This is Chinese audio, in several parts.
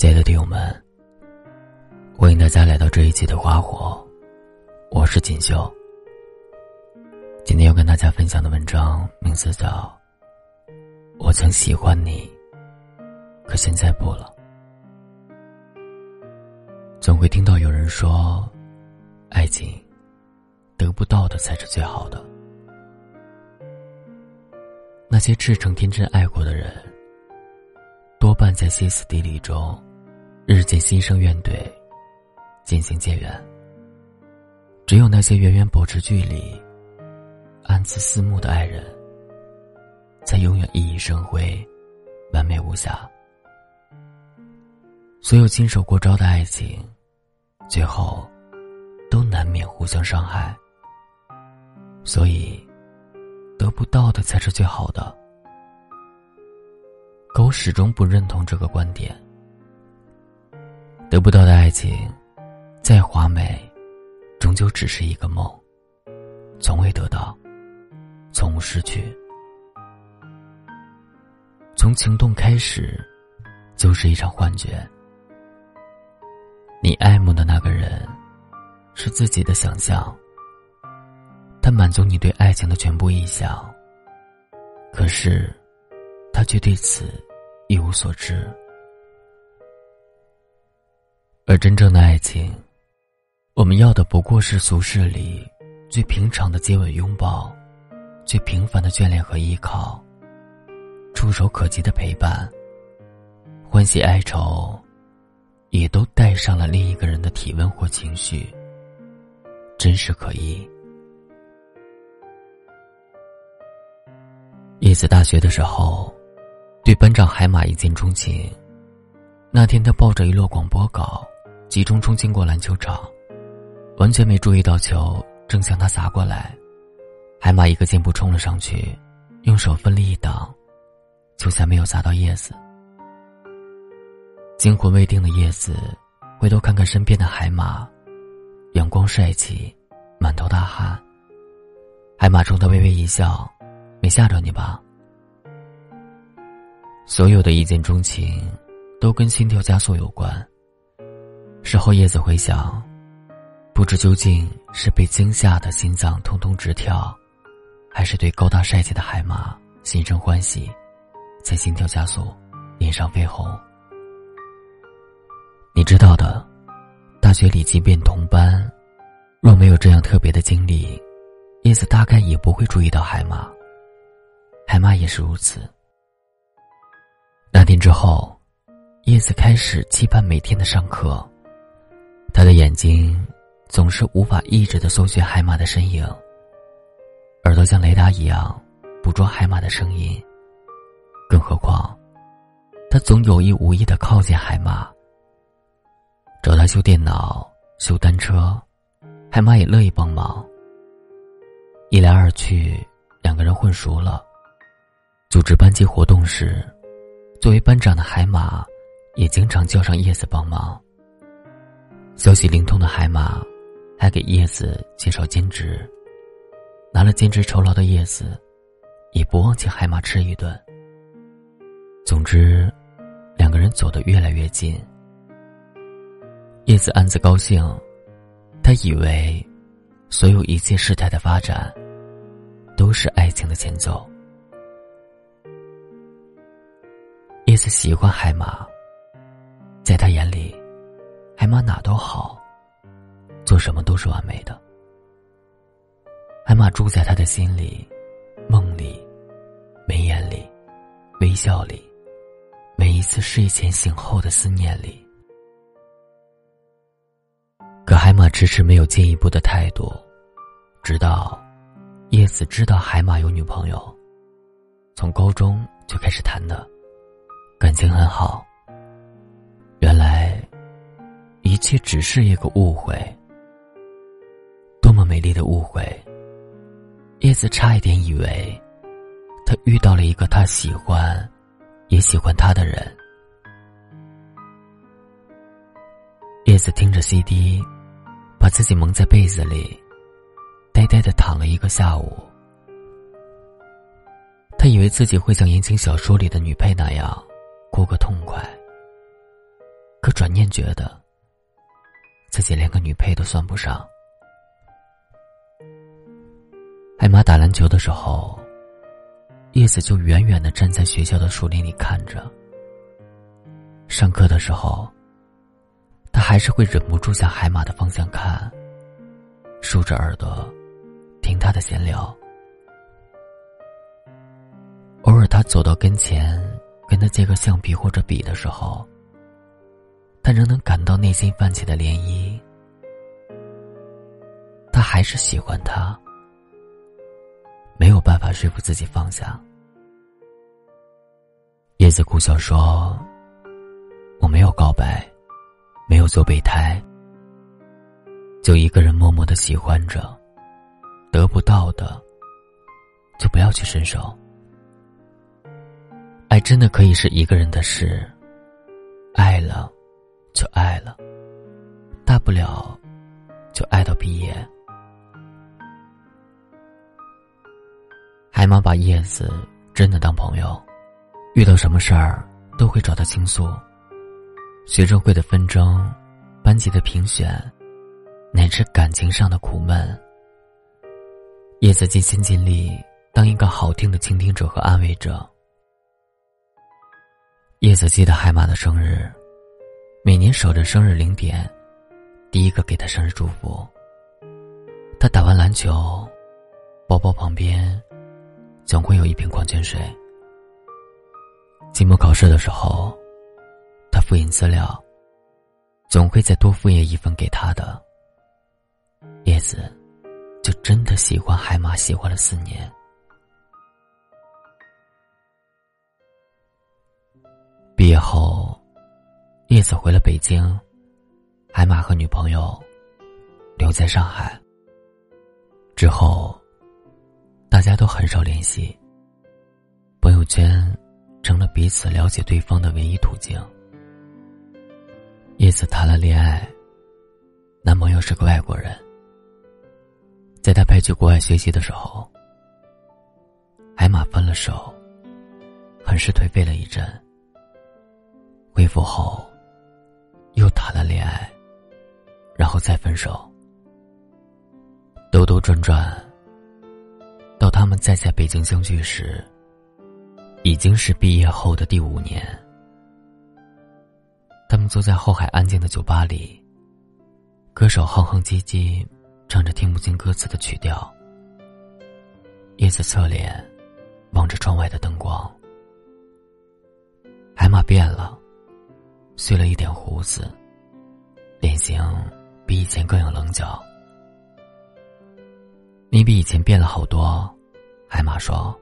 亲爱的听友们，欢迎大家来到这一期的花火，我是锦绣。今天要跟大家分享的文章名字叫《我曾喜欢你，可现在不了》。总会听到有人说，爱情得不到的才是最好的。那些赤诚天真爱过的人，多半在歇斯底里中。日渐心生怨怼，渐行渐远。只有那些远远保持距离、暗自思慕的爱人，才永远熠熠生辉、完美无瑕。所有亲手过招的爱情，最后都难免互相伤害。所以，得不到的才是最好的。可我始终不认同这个观点。得不到的爱情，再华美，终究只是一个梦。从未得到，从无失去。从情动开始，就是一场幻觉。你爱慕的那个人，是自己的想象。他满足你对爱情的全部臆想。可是，他却对此一无所知。而真正的爱情，我们要的不过是俗世里最平常的接吻拥抱，最平凡的眷恋和依靠，触手可及的陪伴。欢喜哀愁，也都带上了另一个人的体温或情绪，真实可依。叶子大学的时候，对班长海马一见钟情。那天，他抱着一摞广播稿。急中冲经过篮球场，完全没注意到球正向他砸过来，海马一个箭步冲了上去，用手奋力一挡，球才没有砸到叶子。惊魂未定的叶子回头看看身边的海马，阳光帅气，满头大汗。海马冲他微微一笑，没吓着你吧？所有的一见钟情，都跟心跳加速有关。事后，叶子回想，不知究竟是被惊吓的心脏通通直跳，还是对高大帅气的海马心生欢喜，才心跳加速，脸上绯红。你知道的，大学里即便同班，若没有这样特别的经历，叶子大概也不会注意到海马。海马也是如此。那天之后，叶子开始期盼每天的上课。他的眼睛总是无法抑制的搜寻海马的身影，耳朵像雷达一样捕捉海马的声音。更何况，他总有意无意的靠近海马，找他修电脑、修单车，海马也乐意帮忙。一来二去，两个人混熟了。组织班级活动时，作为班长的海马也经常叫上叶子帮忙。消息灵通的海马，还给叶子介绍兼职。拿了兼职酬劳的叶子，也不忘请海马吃一顿。总之，两个人走得越来越近。叶子暗自高兴，他以为，所有一切事态的发展，都是爱情的前奏。叶子喜欢海马，在他眼里。海马哪都好，做什么都是完美的。海马住在他的心里、梦里、眉眼里、微笑里，每一次睡前醒后的思念里。可海马迟迟没有进一步的态度，直到叶子知道海马有女朋友，从高中就开始谈的，感情很好。切只是一个误会，多么美丽的误会！叶子差一点以为，他遇到了一个他喜欢，也喜欢他的人。叶子听着 CD，把自己蒙在被子里，呆呆的躺了一个下午。他以为自己会像言情小说里的女配那样，过个痛快。可转念觉得，自己连个女配都算不上。海马打篮球的时候，叶子就远远的站在学校的树林里看着。上课的时候，他还是会忍不住向海马的方向看，竖着耳朵听他的闲聊。偶尔，他走到跟前，跟他借个橡皮或者笔的时候，但仍能感到内心泛起的涟漪。他还是喜欢他，没有办法说服自己放下。叶子苦笑说：“我没有告白，没有做备胎，就一个人默默的喜欢着，得不到的，就不要去伸手。”爱真的可以是一个人的事，爱了就爱了，大不了就爱到毕业。海马把叶子真的当朋友，遇到什么事儿都会找他倾诉。学生会的纷争，班级的评选，乃至感情上的苦闷，叶子尽心尽力当一个好听的倾听者和安慰者。叶子记得海马的生日，每年守着生日零点，第一个给他生日祝福。他打完篮球，包包旁边总会有一瓶矿泉水。期末考试的时候，他复印资料，总会再多复印一份给他的。叶子就真的喜欢海马，喜欢了四年。毕业后，叶子回了北京，海马和女朋友留在上海。之后，大家都很少联系。朋友圈成了彼此了解对方的唯一途径。叶子谈了恋爱，男朋友是个外国人。在他派去国外学习的时候，海马分了手，很是颓废了一阵。恢复后，爱，然后再分手。兜兜转转，到他们再在北京相聚时，已经是毕业后的第五年。他们坐在后海安静的酒吧里，歌手哼哼唧唧唱着听不清歌词的曲调。叶子侧脸望着窗外的灯光，海马变了。碎了一点胡子，脸型比以前更有棱角。你比以前变了好多，海马说。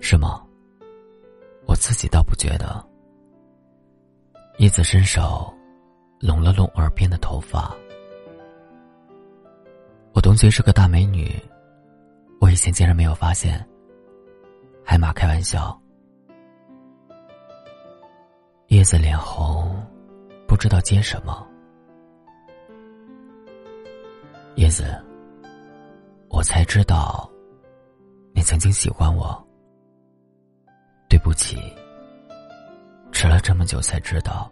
是吗？我自己倒不觉得。叶子伸手拢了拢耳边的头发。我同学是个大美女，我以前竟然没有发现。海马开玩笑。叶子脸红，不知道接什么。叶子，我才知道，你曾经喜欢我。对不起，迟了这么久才知道。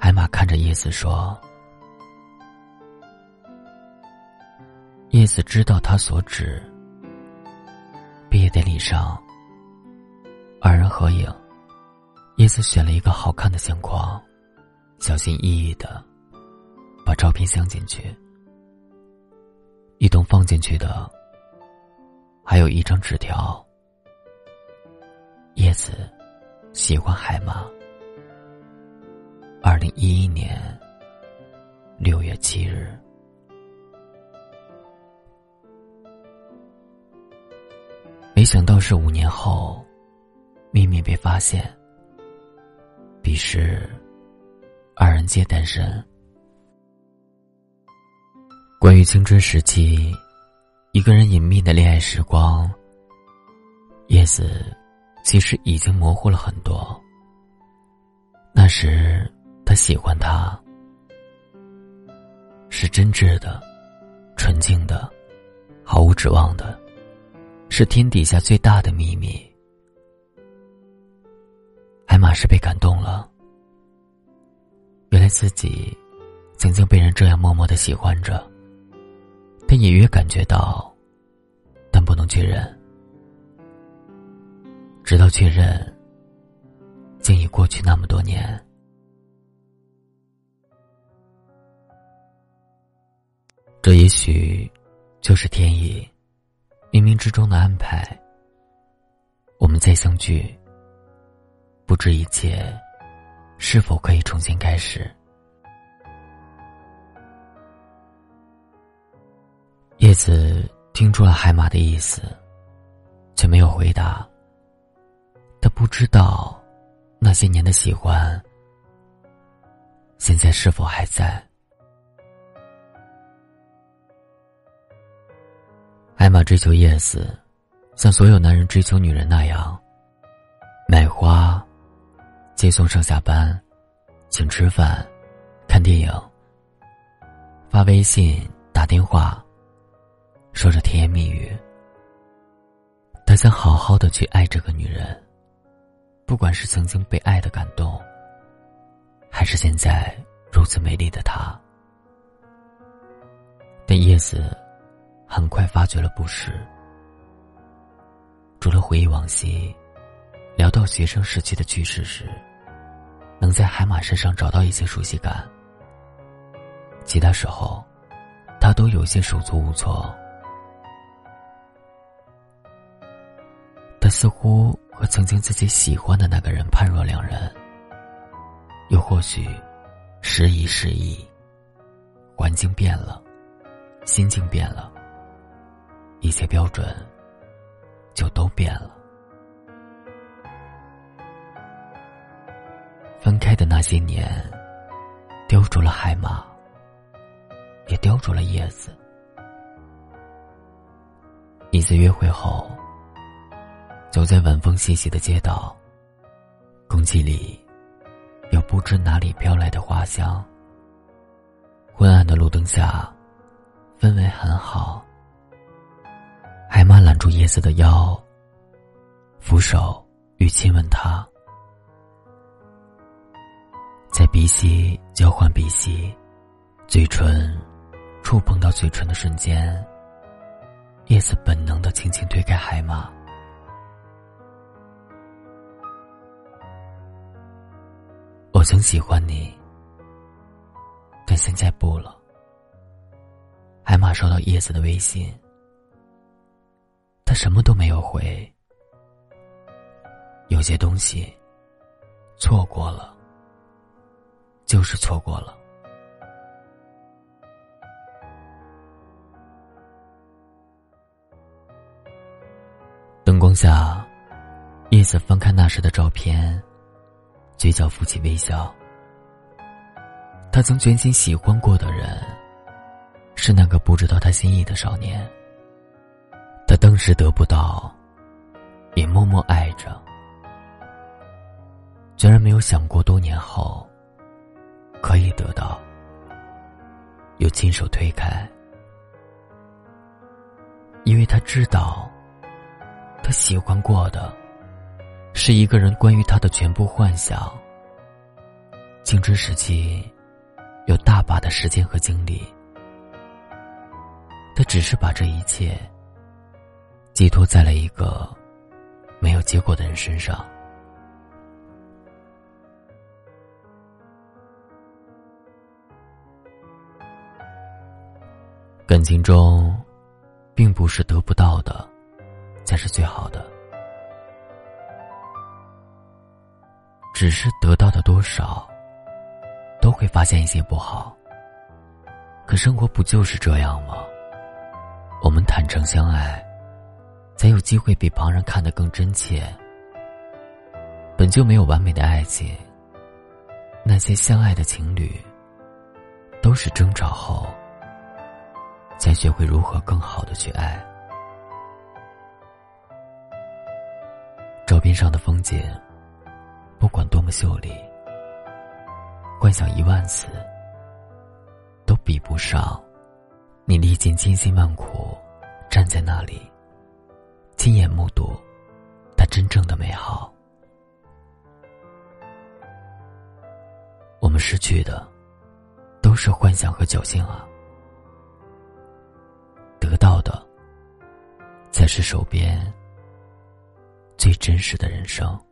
艾玛看着叶子说：“叶子知道他所指。”毕业典礼上，二人合影。叶子选了一个好看的相框，小心翼翼的把照片镶进去。一同放进去的还有一张纸条。叶子喜欢海马。二零一一年六月七日。没想到是五年后，秘密被发现。彼时，二人皆单身。关于青春时期一个人隐秘的恋爱时光，叶子其实已经模糊了很多。那时，他喜欢他，是真挚的、纯净的、毫无指望的，是天底下最大的秘密。海马是被感动了，原来自己曾经被人这样默默的喜欢着，但隐约感觉到，但不能确认。直到确认，竟已过去那么多年。这也许就是天意，冥冥之中的安排。我们再相聚，不知一切是否可以重新开始。叶子听出了海马的意思，却没有回答。他不知道，那些年的喜欢，现在是否还在？艾玛追求叶子，像所有男人追求女人那样，买花、接送上下班、请吃饭、看电影、发微信、打电话，说着甜言蜜语。他想好好的去爱这个女人。不管是曾经被爱的感动，还是现在如此美丽的她，但叶子很快发觉了不适。除了回忆往昔，聊到学生时期的趣事时，能在海马身上找到一些熟悉感，其他时候，他都有些手足无措。他似乎。和曾经自己喜欢的那个人判若两人，又或许时移世易，环境变了，心境变了，一切标准就都变了。分开的那些年，丢住了海马，也丢住了叶子。一次约会后。走在晚风习习的街道，空气里有不知哪里飘来的花香。昏暗的路灯下，氛围很好。海马揽住叶子的腰，扶手与亲吻他，在鼻息交换鼻息，嘴唇触碰到嘴唇的瞬间，叶子本能的轻轻推开海马。我曾喜欢你，但现在不了。海马收到叶子的微信，他什么都没有回。有些东西，错过了，就是错过了。灯光下，叶子翻看那时的照片。嘴角浮起微笑。他曾全心喜欢过的人，是那个不知道他心意的少年。他当时得不到，也默默爱着，居然没有想过多年后可以得到，又亲手推开，因为他知道，他喜欢过的。是一个人关于他的全部幻想。青春时期，有大把的时间和精力，他只是把这一切寄托在了一个没有结果的人身上。感情中，并不是得不到的才是最好的。只是得到的多少，都会发现一些不好。可生活不就是这样吗？我们坦诚相爱，才有机会比旁人看得更真切。本就没有完美的爱情，那些相爱的情侣，都是争吵后，才学会如何更好的去爱。照片上的风景。不管多么秀丽，幻想一万次，都比不上你历尽千辛万苦站在那里，亲眼目睹它真正的美好。我们失去的，都是幻想和侥幸啊。是手边最真实的人生。